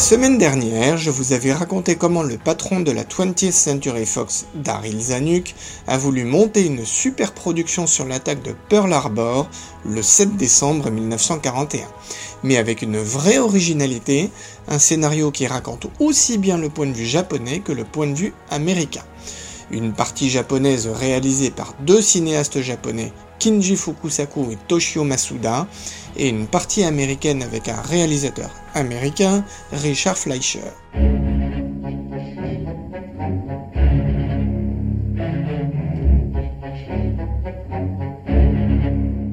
semaine dernière, je vous avais raconté comment le patron de la 20th Century Fox, Daryl Zanuck, a voulu monter une super production sur l'attaque de Pearl Harbor le 7 décembre 1941. Mais avec une vraie originalité, un scénario qui raconte aussi bien le point de vue japonais que le point de vue américain. Une partie japonaise réalisée par deux cinéastes japonais, Kinji Fukusaku et Toshio Masuda, et une partie américaine avec un réalisateur américain, Richard Fleischer.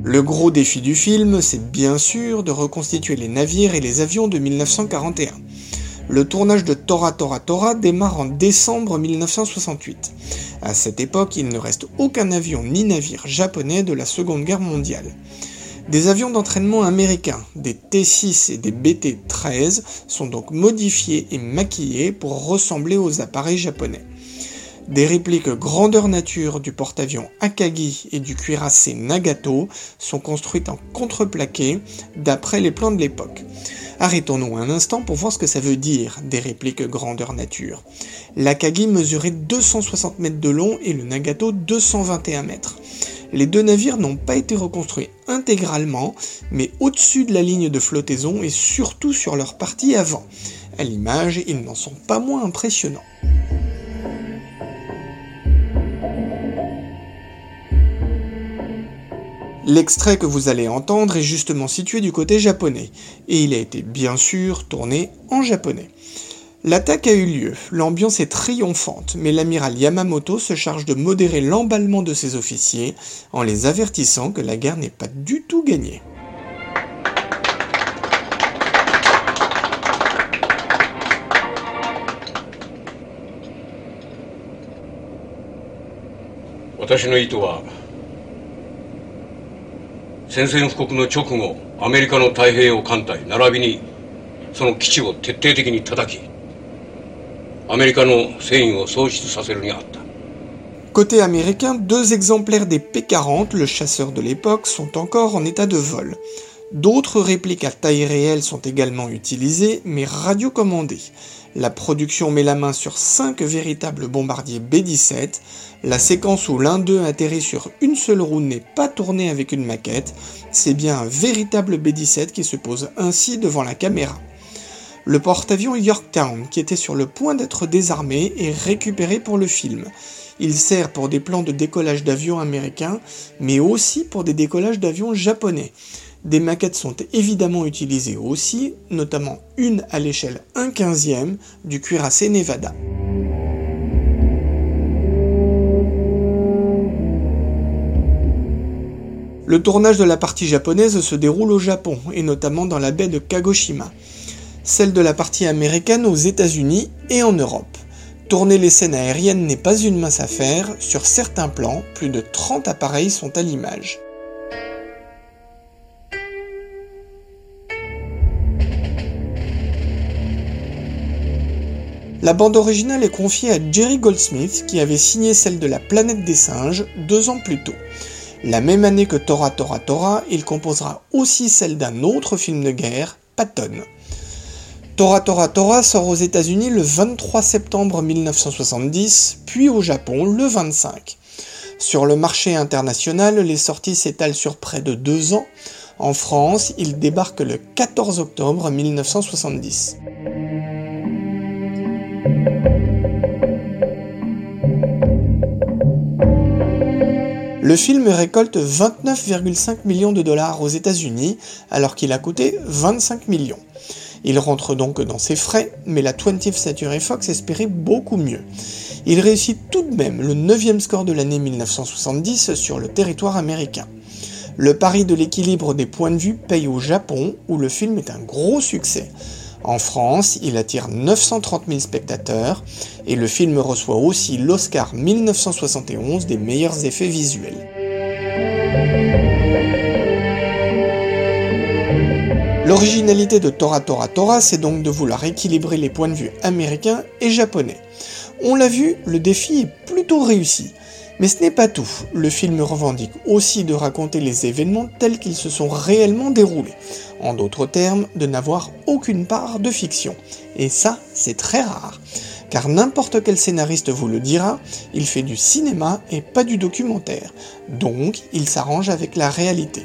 Le gros défi du film, c'est bien sûr de reconstituer les navires et les avions de 1941. Le tournage de Tora Tora Tora démarre en décembre 1968. À cette époque, il ne reste aucun avion ni navire japonais de la Seconde Guerre mondiale. Des avions d'entraînement américains, des T-6 et des BT-13, sont donc modifiés et maquillés pour ressembler aux appareils japonais. Des répliques grandeur nature du porte-avions Akagi et du cuirassé Nagato sont construites en contreplaqué d'après les plans de l'époque. Arrêtons-nous un instant pour voir ce que ça veut dire, des répliques grandeur nature. L'Akagi mesurait 260 mètres de long et le Nagato 221 mètres. Les deux navires n'ont pas été reconstruits intégralement, mais au-dessus de la ligne de flottaison et surtout sur leur partie avant. À l'image, ils n'en sont pas moins impressionnants. L'extrait que vous allez entendre est justement situé du côté japonais, et il a été bien sûr tourné en japonais. L'attaque a eu lieu, l'ambiance est triomphante, mais l'amiral Yamamoto se charge de modérer l'emballement de ses officiers en les avertissant que la guerre n'est pas du tout gagnée. Côté américain, deux exemplaires des P-40, le chasseur de l'époque, sont encore en état de vol. D'autres répliques à taille réelle sont également utilisées, mais radiocommandées. La production met la main sur cinq véritables bombardiers B-17. La séquence où l'un d'eux atterrit sur une seule roue n'est pas tournée avec une maquette. C'est bien un véritable B-17 qui se pose ainsi devant la caméra le porte-avions Yorktown, qui était sur le point d'être désarmé et récupéré pour le film. Il sert pour des plans de décollage d'avions américains, mais aussi pour des décollages d'avions japonais. Des maquettes sont évidemment utilisées aussi, notamment une à l'échelle 1 15e du cuirassé Nevada. Le tournage de la partie japonaise se déroule au Japon, et notamment dans la baie de Kagoshima celle de la partie américaine aux États-Unis et en Europe. Tourner les scènes aériennes n'est pas une mince affaire, sur certains plans, plus de 30 appareils sont à l'image. La bande originale est confiée à Jerry Goldsmith qui avait signé celle de La planète des singes deux ans plus tôt. La même année que Tora Tora Tora, il composera aussi celle d'un autre film de guerre, Patton. Tora Tora Tora sort aux États-Unis le 23 septembre 1970, puis au Japon le 25. Sur le marché international, les sorties s'étalent sur près de deux ans. En France, il débarque le 14 octobre 1970. Le film récolte 29,5 millions de dollars aux États-Unis alors qu'il a coûté 25 millions. Il rentre donc dans ses frais, mais la 20th Century Fox espérait beaucoup mieux. Il réussit tout de même le 9 score de l'année 1970 sur le territoire américain. Le pari de l'équilibre des points de vue paye au Japon, où le film est un gros succès. En France, il attire 930 000 spectateurs et le film reçoit aussi l'Oscar 1971 des meilleurs effets visuels. L'originalité de Tora Tora Tora, c'est donc de vouloir équilibrer les points de vue américains et japonais. On l'a vu, le défi est plutôt réussi. Mais ce n'est pas tout. Le film revendique aussi de raconter les événements tels qu'ils se sont réellement déroulés. En d'autres termes, de n'avoir aucune part de fiction. Et ça, c'est très rare. Car n'importe quel scénariste vous le dira, il fait du cinéma et pas du documentaire. Donc, il s'arrange avec la réalité.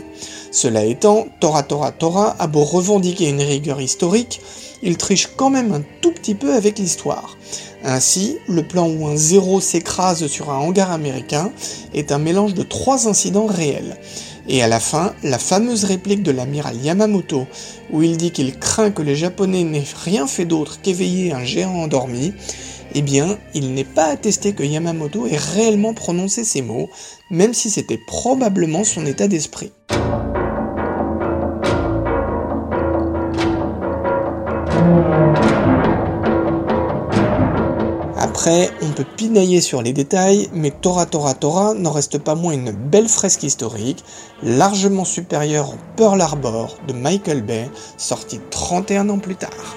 Cela étant, Tora Tora Tora a beau revendiquer une rigueur historique, il triche quand même un tout petit peu avec l'histoire. Ainsi, le plan où un zéro s'écrase sur un hangar américain est un mélange de trois incidents réels. Et à la fin, la fameuse réplique de l'amiral Yamamoto, où il dit qu'il craint que les Japonais n'aient rien fait d'autre qu'éveiller un géant endormi, eh bien, il n'est pas attesté que Yamamoto ait réellement prononcé ces mots, même si c'était probablement son état d'esprit. Après, on peut pinailler sur les détails, mais Tora Tora Tora n'en reste pas moins une belle fresque historique, largement supérieure au Pearl Harbor de Michael Bay, sorti 31 ans plus tard.